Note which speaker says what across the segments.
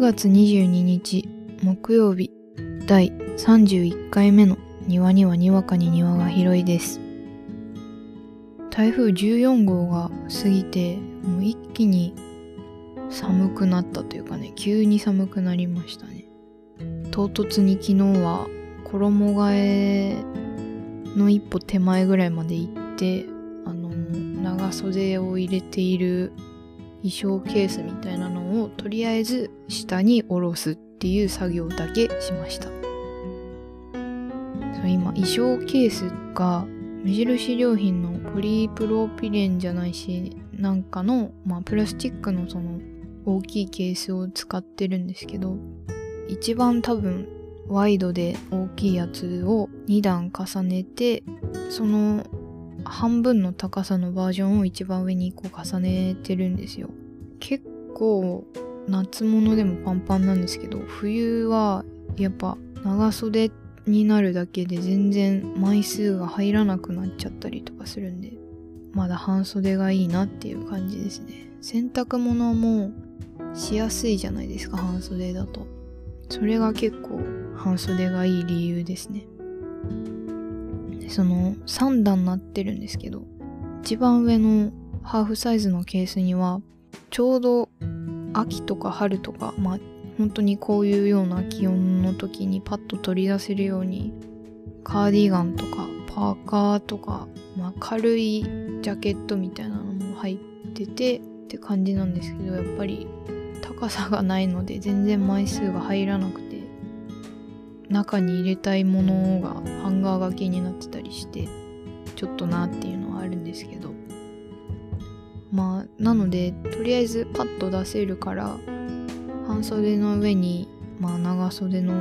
Speaker 1: 9月22日木曜日第31回目の庭にはにわかに庭が広いです。台風14号が過ぎてもう一気に寒くなったというかね急に寒くなりましたね。唐突に昨日は衣替えの一歩手前ぐらいまで行ってあの長袖を入れている衣装ケースみたいなのをとりあえず下に下ろすっていう作業だけしました。そう今衣装ケースが無印良品のポリプロピレンじゃないしなんかの、まあ、プラスチックのその大きいケースを使ってるんですけど一番多分ワイドで大きいやつを2段重ねてその半分の高さのバージョンを一番上に1個重ねてるんですよ。結構夏物でもパンパンなんですけど冬はやっぱ長袖になるだけで全然枚数が入らなくなっちゃったりとかするんでまだ半袖がいいなっていう感じですね。洗濯物もしやすいじゃないですか半袖だと。それが結構半袖がいい理由ですね。その3段になってるんですけど一番上のハーフサイズのケースにはちょうど秋とか春とかまあ本当にこういうような気温の時にパッと取り出せるようにカーディガンとかパーカーとか、まあ、軽いジャケットみたいなのも入っててって感じなんですけどやっぱり高さがないので全然枚数が入らなくて中に入れたいものがハンガー掛けになってたりしてちょっとなっていうのはあるんですけど。まあなのでとりあえずパッと出せるから半袖の上にまあ長袖の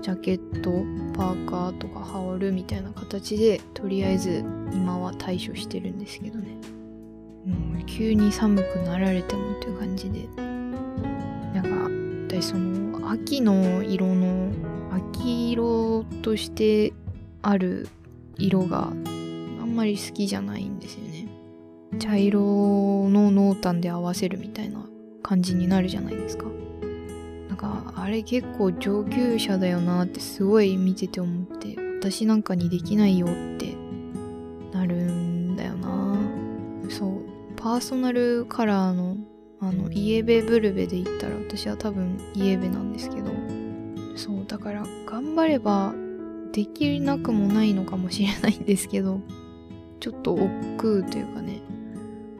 Speaker 1: ジャケットパーカーとか羽織るみたいな形でとりあえず今は対処してるんですけどね。もう急に寒くなられてもっていう感じで。なんか私その秋の色の秋色としてある色があんまり好きじゃないんですよね。茶色の濃淡で合わせるみたいな感じになるじゃないですか。なんかあれ結構上級者だよなってすごい見てて思って私なんかにできないよってなるんだよな。そうパーソナルカラーのあのイエベブルベで言ったら私は多分イエベなんですけどそうだから頑張ればできなくもないのかもしれないんですけどちょっと億劫というかね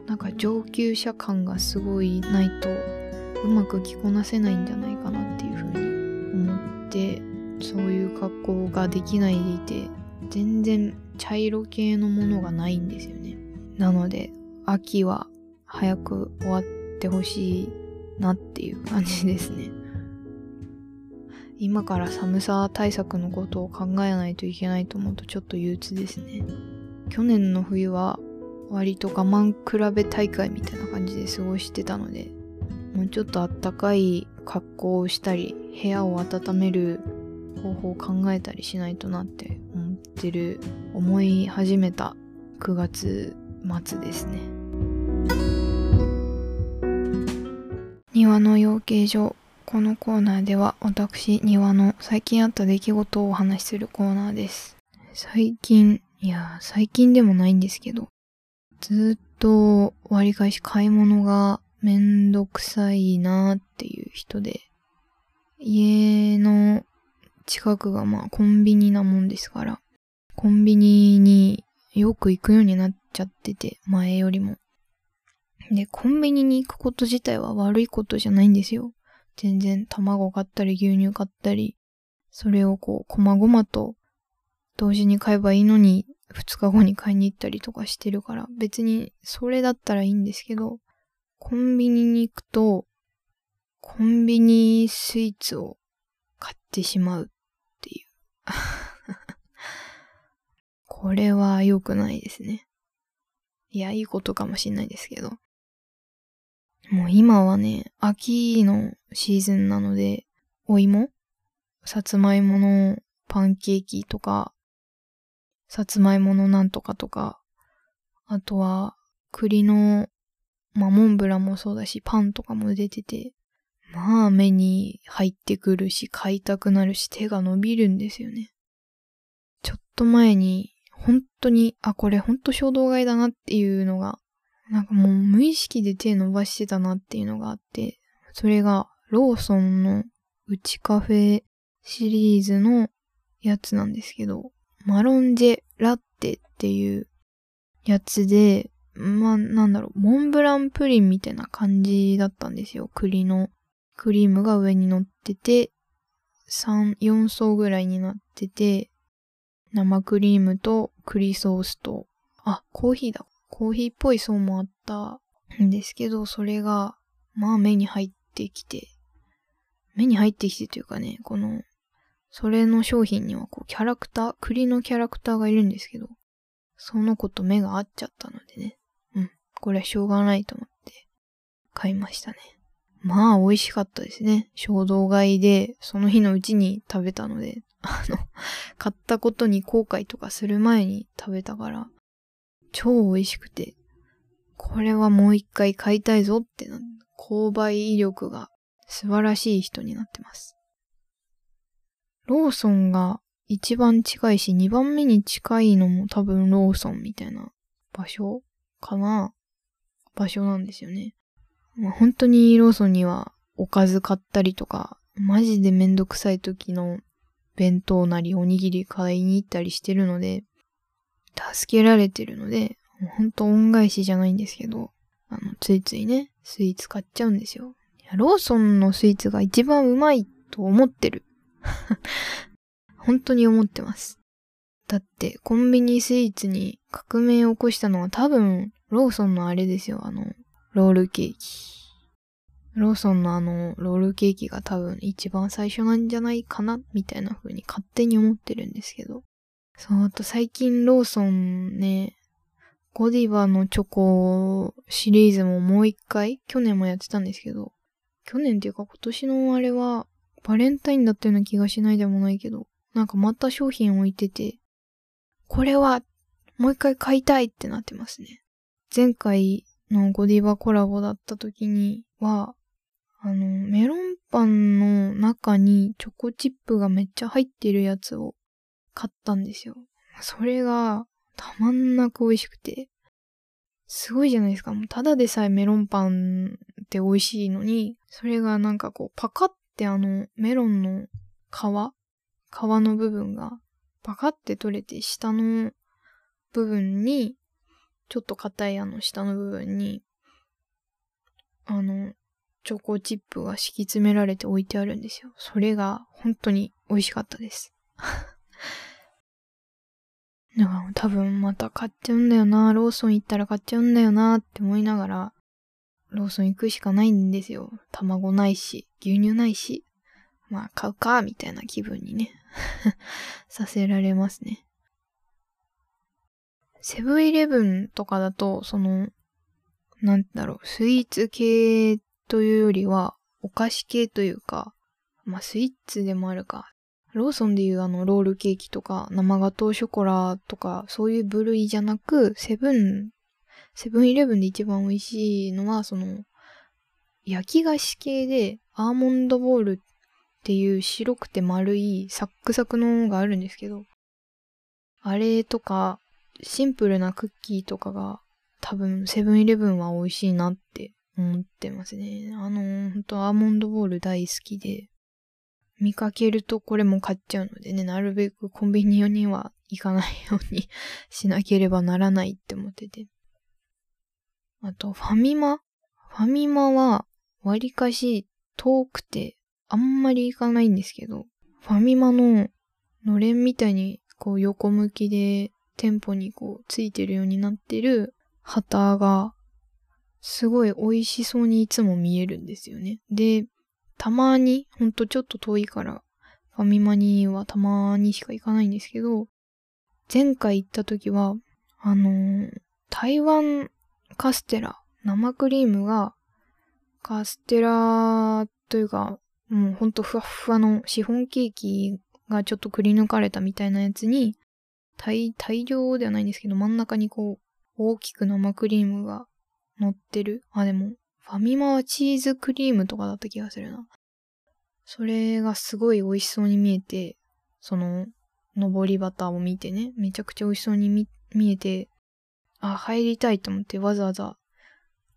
Speaker 1: なんか上級者感がすごいないとうまく着こなせないんじゃないかなっていうふうに思ってそういう格好ができないでいて全然茶色系のものがないんですよね。なので秋は早く終わってほしいなっていう感じですね。今から寒さ対策のことを考えないといけないと思うとちょっと憂鬱ですね。去年の冬は割と我慢比べ大会みたいな感じで過ごしてたのでもうちょっとあったかい格好をしたり部屋を温める方法を考えたりしないとなって思ってる思い始めた9月末ですね。庭の養鶏場。このコーナーでは私庭の最近あった出来事をお話しするコーナーです最近いや最近でもないんですけどずっと割り返し買い物がめんどくさいなっていう人で、家の近くがまあコンビニなもんですから、コンビニによく行くようになっちゃってて、前よりも。で、コンビニに行くこと自体は悪いことじゃないんですよ。全然卵買ったり牛乳買ったり、それをこう、こまごまと同時に買えばいいのに、2日後に買いに行ったりとかしてるから、別にそれだったらいいんですけど、コンビニに行くと、コンビニスイーツを買ってしまうっていう。これは良くないですね。いや、いいことかもしんないですけど。もう今はね、秋のシーズンなので、お芋？さつまいものパンケーキとか、さつまいものなんとかとか、あとは栗の、まあ、モンブランもそうだし、パンとかも出てて、まあ目に入ってくるし、買いたくなるし、手が伸びるんですよね。ちょっと前に、本当に、あ、これ本当衝動買いだなっていうのが、なんかもう無意識で手伸ばしてたなっていうのがあって、それがローソンのうちカフェシリーズのやつなんですけど、マロンジェラッテっていうやつで、まあなんだろう、モンブランプリンみたいな感じだったんですよ。栗のクリームが上に乗ってて、3、4層ぐらいになってて、生クリームと栗ソースと、あ、コーヒーだ。コーヒーっぽい層もあったんですけど、それが、まあ目に入ってきて、目に入ってきてというかね、この、それの商品にはこうキャラクター、栗のキャラクターがいるんですけど、その子と目が合っちゃったのでね、うん、これはしょうがないと思って買いましたね。まあ、美味しかったですね。衝動買いで、その日のうちに食べたので、あの、買ったことに後悔とかする前に食べたから、超美味しくて、これはもう一回買いたいぞってな、購買意欲が素晴らしい人になってます。ローソンが一番近いし、二番目に近いのも多分ローソンみたいな場所かな場所なんですよね。まあ、本当にローソンにはおかず買ったりとか、マジでめんどくさい時の弁当なりおにぎり買いに行ったりしてるので、助けられてるので、ほんと恩返しじゃないんですけど、あの、ついついね、スイーツ買っちゃうんですよ。ローソンのスイーツが一番うまいと思ってる。本当に思ってます。だって、コンビニスイーツに革命を起こしたのは多分、ローソンのあれですよ、あの、ロールケーキ。ローソンのあの、ロールケーキが多分一番最初なんじゃないかなみたいな風に勝手に思ってるんですけど。そう、あと最近ローソンね、ゴディバのチョコシリーズももう一回、去年もやってたんですけど、去年っていうか今年のあれは、バレンタインだったような気がしないでもないけど、なんかまた商品置いてて、これは、もう一回買いたいってなってますね。前回のゴディバコラボだった時には、あの、メロンパンの中にチョコチップがめっちゃ入ってるやつを買ったんですよ。それがたまんなく美味しくて、すごいじゃないですか。もうただでさえメロンパンって美味しいのに、それがなんかこうパカってあのメロンの皮？皮の部分がパカって取れて下の部分にちょっと硬いあの下の部分に、あの、チョコチップが敷き詰められて置いてあるんですよ。それが本当に美味しかったです。だから多分また買っちゃうんだよな、ローソン行ったら買っちゃうんだよなって思いながら、ローソン行くしかないんですよ。卵ないし、牛乳ないし、まあ買うか、みたいな気分にね させられますね。セブンイレブンとかだと、その、なんだろう、スイーツ系というよりは、お菓子系というか、まあスイーツでもあるか。ローソンでいうあのロールケーキとか生ガトーショコラとかそういう部類じゃなく、セブン、セブンイレブンで一番美味しいのはその焼き菓子系でアーモンドボールっていう白くて丸いサックサクのがあるんですけど、あれとかシンプルなクッキーとかが多分セブンイレブンは美味しいなって思ってますね。あの、ほんとアーモンドボール大好きで、見かけるとこれも買っちゃうのでね、なるべくコンビニには行かないように しなければならないって思ってて。あと、ファミマ？ファミマは、わりかし遠くて、あんまり行かないんですけど、ファミマののれんみたいに、こう横向きで店舗にこうついてるようになってる旗がすごい美味しそうにいつも見えるんですよね。で、たまに、ほんとちょっと遠いから、ファミマにはたまにしか行かないんですけど、前回行った時は、あのー、台湾カステラ、生クリームが、カステラというか、もうほんとふわふわのシフォンケーキがちょっとくり抜かれたみたいなやつに、大、大量ではないんですけど、真ん中にこう、大きく生クリームが乗ってる？あ、でも、ファミマはチーズクリームとかだった気がするな。それがすごい美味しそうに見えて、その、登りバターを見てね、めちゃくちゃ美味しそうに見えて、あ、入りたいと思ってわざわざ、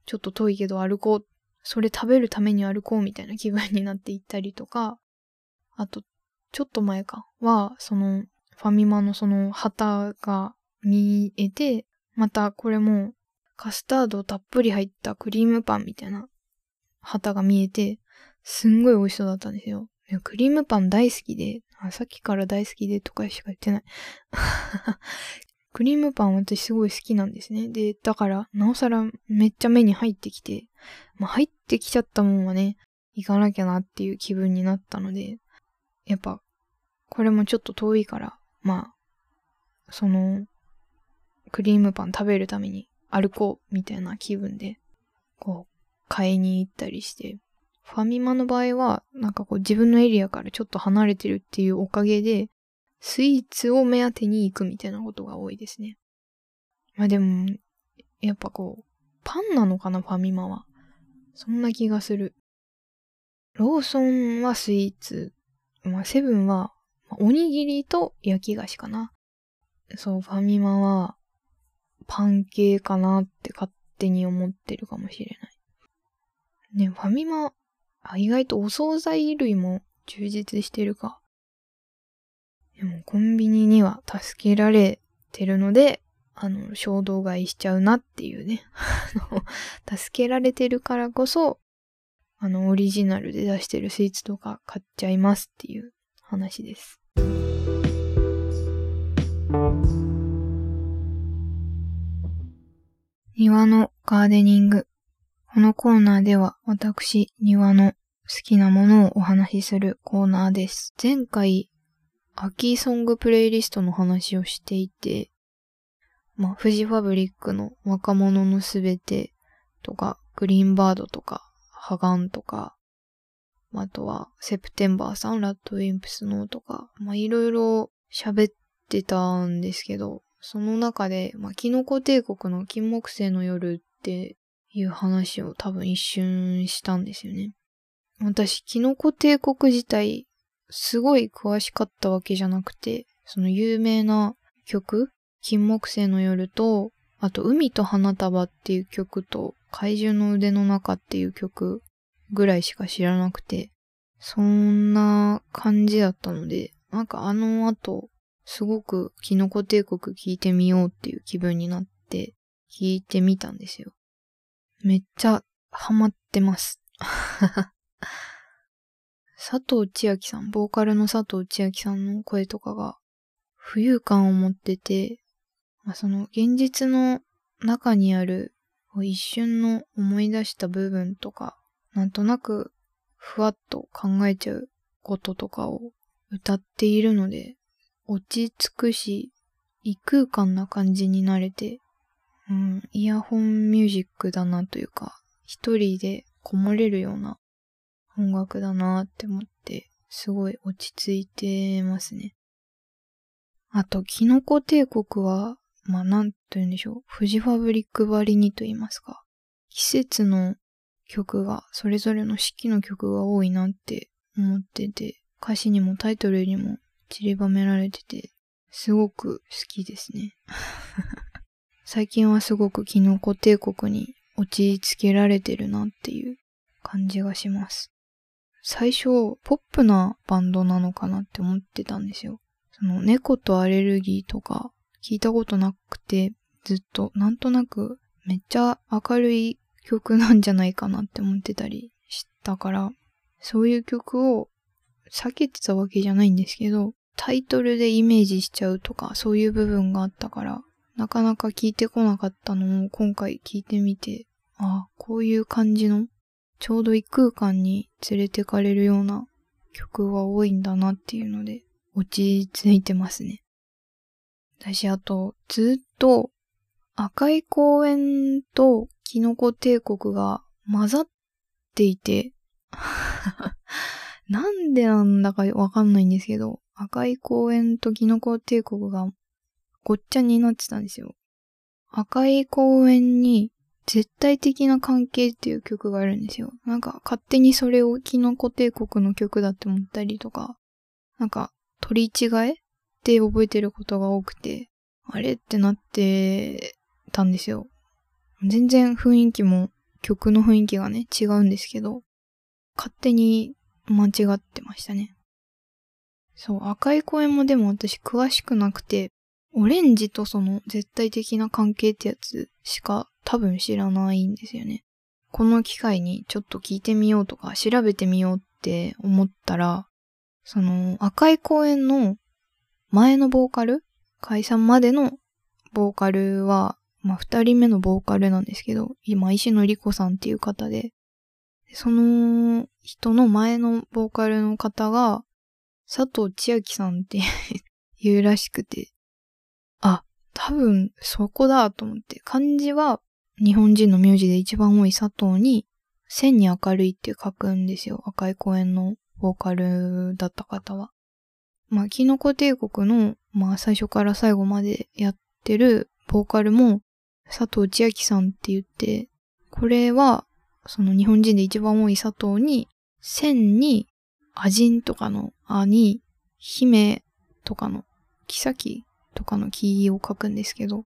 Speaker 1: ちょっと遠いけど歩こう、それ食べるために歩こうみたいな気分になって行ったりとか、あと、ちょっと前か、は、その、ファミマのその旗が見えて、またこれもカスタードたっぷり入ったクリームパンみたいな旗が見えて、すんごい美味しそうだったんですよ。クリームパン大好きで、あさっきから大好きでとかしか言ってない。クリームパン私すごい好きなんですね。で、だから、なおさらめっちゃ目に入ってきて、まあ入ってきちゃったもんはね、行かなきゃなっていう気分になったので、やっぱ、これもちょっと遠いから、まあ、その、クリームパン食べるために歩こうみたいな気分で、こう、買いに行ったりして、ファミマの場合は、なんかこう自分のエリアからちょっと離れてるっていうおかげで、スイーツを目当てに行くみたいなことが多いですね。まあでも、やっぱこう、パンなのかな、ファミマは。そんな気がする。ローソンはスイーツ。まあセブンは、おにぎりと焼き菓子かな。そう、ファミマは、パン系かなって勝手に思ってるかもしれない。ね、ファミマ、あ、意外とお惣菜類も充実してるか。でもコンビニには助けられてるので、あの、衝動買いしちゃうなっていうね。助けられてるからこそ、あの、オリジナルで出してるスイーツとか買っちゃいますっていう話です。庭のガーデニング。このコーナーでは私、庭の好きなものをお話しするコーナーです。前回、秋ソングプレイリストの話をしていて、まあ、フジファブリックの若者のすべてとか、グリーンバードとか、ハガンとか、あとは、セプテンバーさん、ラッドウィンプスノーとか、まあ、いろいろ喋ってたんですけど、その中で、まあ、キノコ帝国の金木犀の夜っていう話を多分一瞬したんですよね。私、キノコ帝国自体、すごい詳しかったわけじゃなくて、その有名な曲、金木犀の夜と、あと、海と花束っていう曲と、怪獣の腕の中っていう曲ぐらいしか知らなくて、そんな感じだったので、なんかあの後、すごくキノコ帝国聞いてみようっていう気分になって聞いてみたんですよ。めっちゃハマってます。佐藤千秋さん、ボーカルの佐藤千秋さんの声とかが浮遊感を持ってて、まあ、その現実の中にある一瞬の思い出した部分とか、なんとなくふわっと考えちゃうこととかを歌っているので、落ち着くし、異空間な感じになれて、うん、イヤホンミュージックだなというか、一人でこもれるような音楽だなって思って、すごい落ち着いてますね。あと、キノコ帝国は、まあ、なんと言うんでしょう。フジファブリックばりにと言いますか。季節の曲が、それぞれの四季の曲が多いなって思ってて、歌詞にもタイトルにも散りばめられてて、すごく好きですね。最近はすごくキノコ帝国に落ち着けられてるなっていう感じがします。最初、ポップなバンドなのかなって思ってたんですよ。その猫とアレルギーとか聞いたことなくて、ずっとなんとなくめっちゃ明るい曲なんじゃないかなって思ってたりしたから、そういう曲を避けてたわけじゃないんですけど、タイトルでイメージしちゃうとか、そういう部分があったから、なかなか聞いてこなかったのを今回聞いてみて、ああ、こういう感じの、ちょうど異空間に連れてかれるような曲が多いんだなっていうので、落ち着いてますね。私、あと、ずっと赤い公園とキノコ帝国が混ざっていてなんでなんだかわかんないんですけど、赤い公園とキノコ帝国がごっちゃになってたんですよ。赤い公園に絶対的な関係っていう曲があるんですよ。なんか勝手にそれをキノコ帝国の曲だって思ったりとか、なんか取り違えって覚えてることが多くて、あれってなってたんですよ。全然雰囲気も曲の雰囲気がね違うんですけど、勝手に間違ってましたね。そう、赤い公園もでも私詳しくなくて、オレンジとその絶対的な関係ってやつしか多分知らないんですよね。この機会にちょっと聞いてみようとか調べてみようって思ったら、その赤い公園の前のボーカル解散までのボーカルは、まあ、二人目のボーカルなんですけど、今、石野里子さんっていう方で、その人の前のボーカルの方が、佐藤千秋さんって 言うらしくて、あ、多分そこだと思って、漢字は日本人の名字で一番多い佐藤に、線に明るいって書くんですよ。赤い公園のボーカルだった方は。まあ、キノコ帝国の、まあ、最初から最後までやってるボーカルも、佐藤千秋さんって言って、これは、その日本人で一番多い佐藤に、線に、アジンとかのあに、姫とかの、妃とかの木を書くんですけど、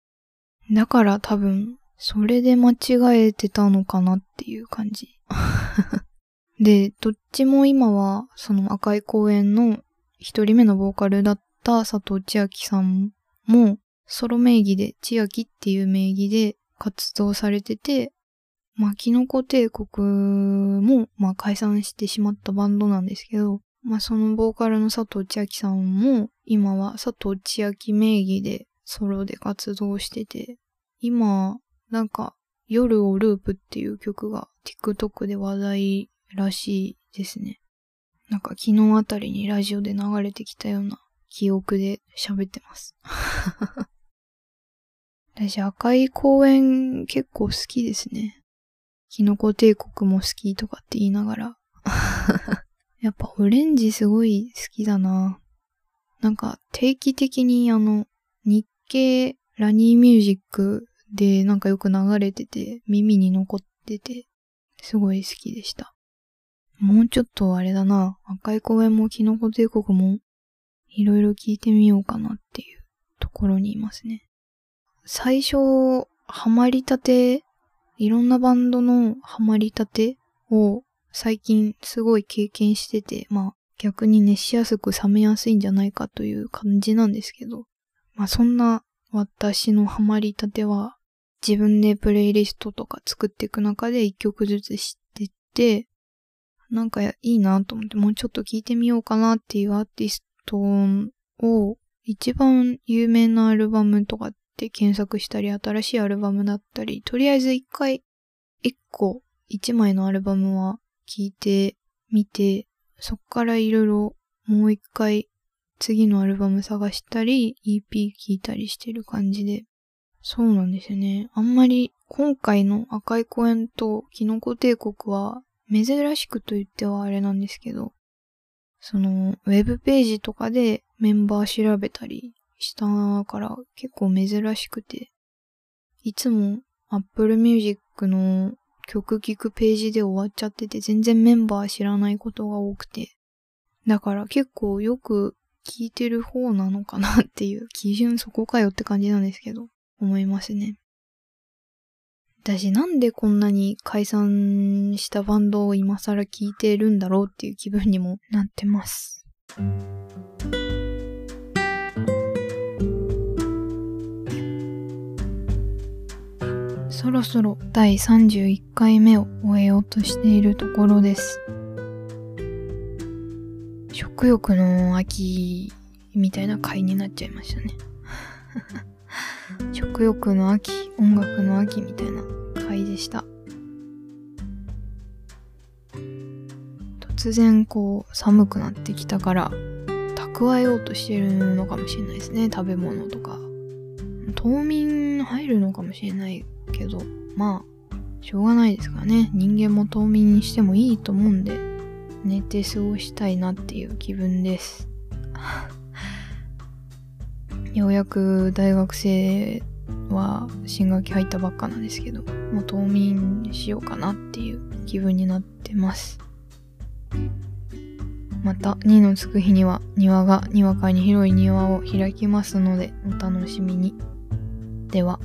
Speaker 1: だから多分、それで間違えてたのかなっていう感じ。で、どっちも今は、その赤い公園の一人目のボーカルだった佐藤千秋さんも、ソロ名義で、千秋っていう名義で活動されてて、まあ、キノコ帝国も、まあ、解散してしまったバンドなんですけど、まあ、そのボーカルの佐藤千秋さんも、今は佐藤千秋名義でソロで活動してて、今、なんか、夜をループっていう曲が TikTok で話題らしいですね。なんか昨日あたりにラジオで流れてきたような記憶で喋ってます。私赤い公園結構好きですね。キノコ帝国も好きとかって言いながら。やっぱオレンジすごい好きだな。なんか定期的にあの日経ラニーミュージックでなんかよく流れてて耳に残っててすごい好きでした。もうちょっとあれだな。赤い公園もキノコ帝国もいろいろ聞いてみようかなっていうところにいますね。最初、ハマりたて、いろんなバンドのハマりたてを最近すごい経験してて、まあ逆に熱しやすく冷めやすいんじゃないかという感じなんですけど、まあそんな私のハマりたては自分でプレイリストとか作っていく中で一曲ずつ知ってて、なんかいいなと思って、もうちょっと聞いてみようかなっていうアーティストを、一番有名なアルバムとかって検索したり、新しいアルバムだったり、とりあえず一回、一個、一枚のアルバムは聞いてみて、そっからいろいろもう一回次のアルバム探したり、EP 聞いたりしてる感じで。そうなんですよね。あんまり今回の赤い公園とキノコ帝国は珍しくと言ってはあれなんですけど、その、ウェブページとかでメンバー調べたりしたから結構珍しくて、いつも Apple Music の曲聴くページで終わっちゃってて全然メンバー知らないことが多くて、だから結構よく聞いてる方なのかなっていう 基準そこかよって感じなんですけど、思いますね。私なんでこんなに解散したバンドを今更聴いてるんだろうっていう気分にもなってます。そろそろ第31回目を終えようとしているところです。食欲の秋みたいな回になっちゃいましたね。食欲の秋、音楽の秋みたいな回でした。突然こう寒くなってきたから蓄えようとしてるのかもしれないですね。食べ物とか。冬眠入るのかもしれないけど、まあ、しょうがないですからね。人間も冬眠にしてもいいと思うんで、寝て過ごしたいなっていう気分です。ようやく大学生は新学期入ったばっかなんですけどもう冬眠しようかなっていう気分になってますまた2のつく日には庭がにわかに広い庭を開きますのでお楽しみにでは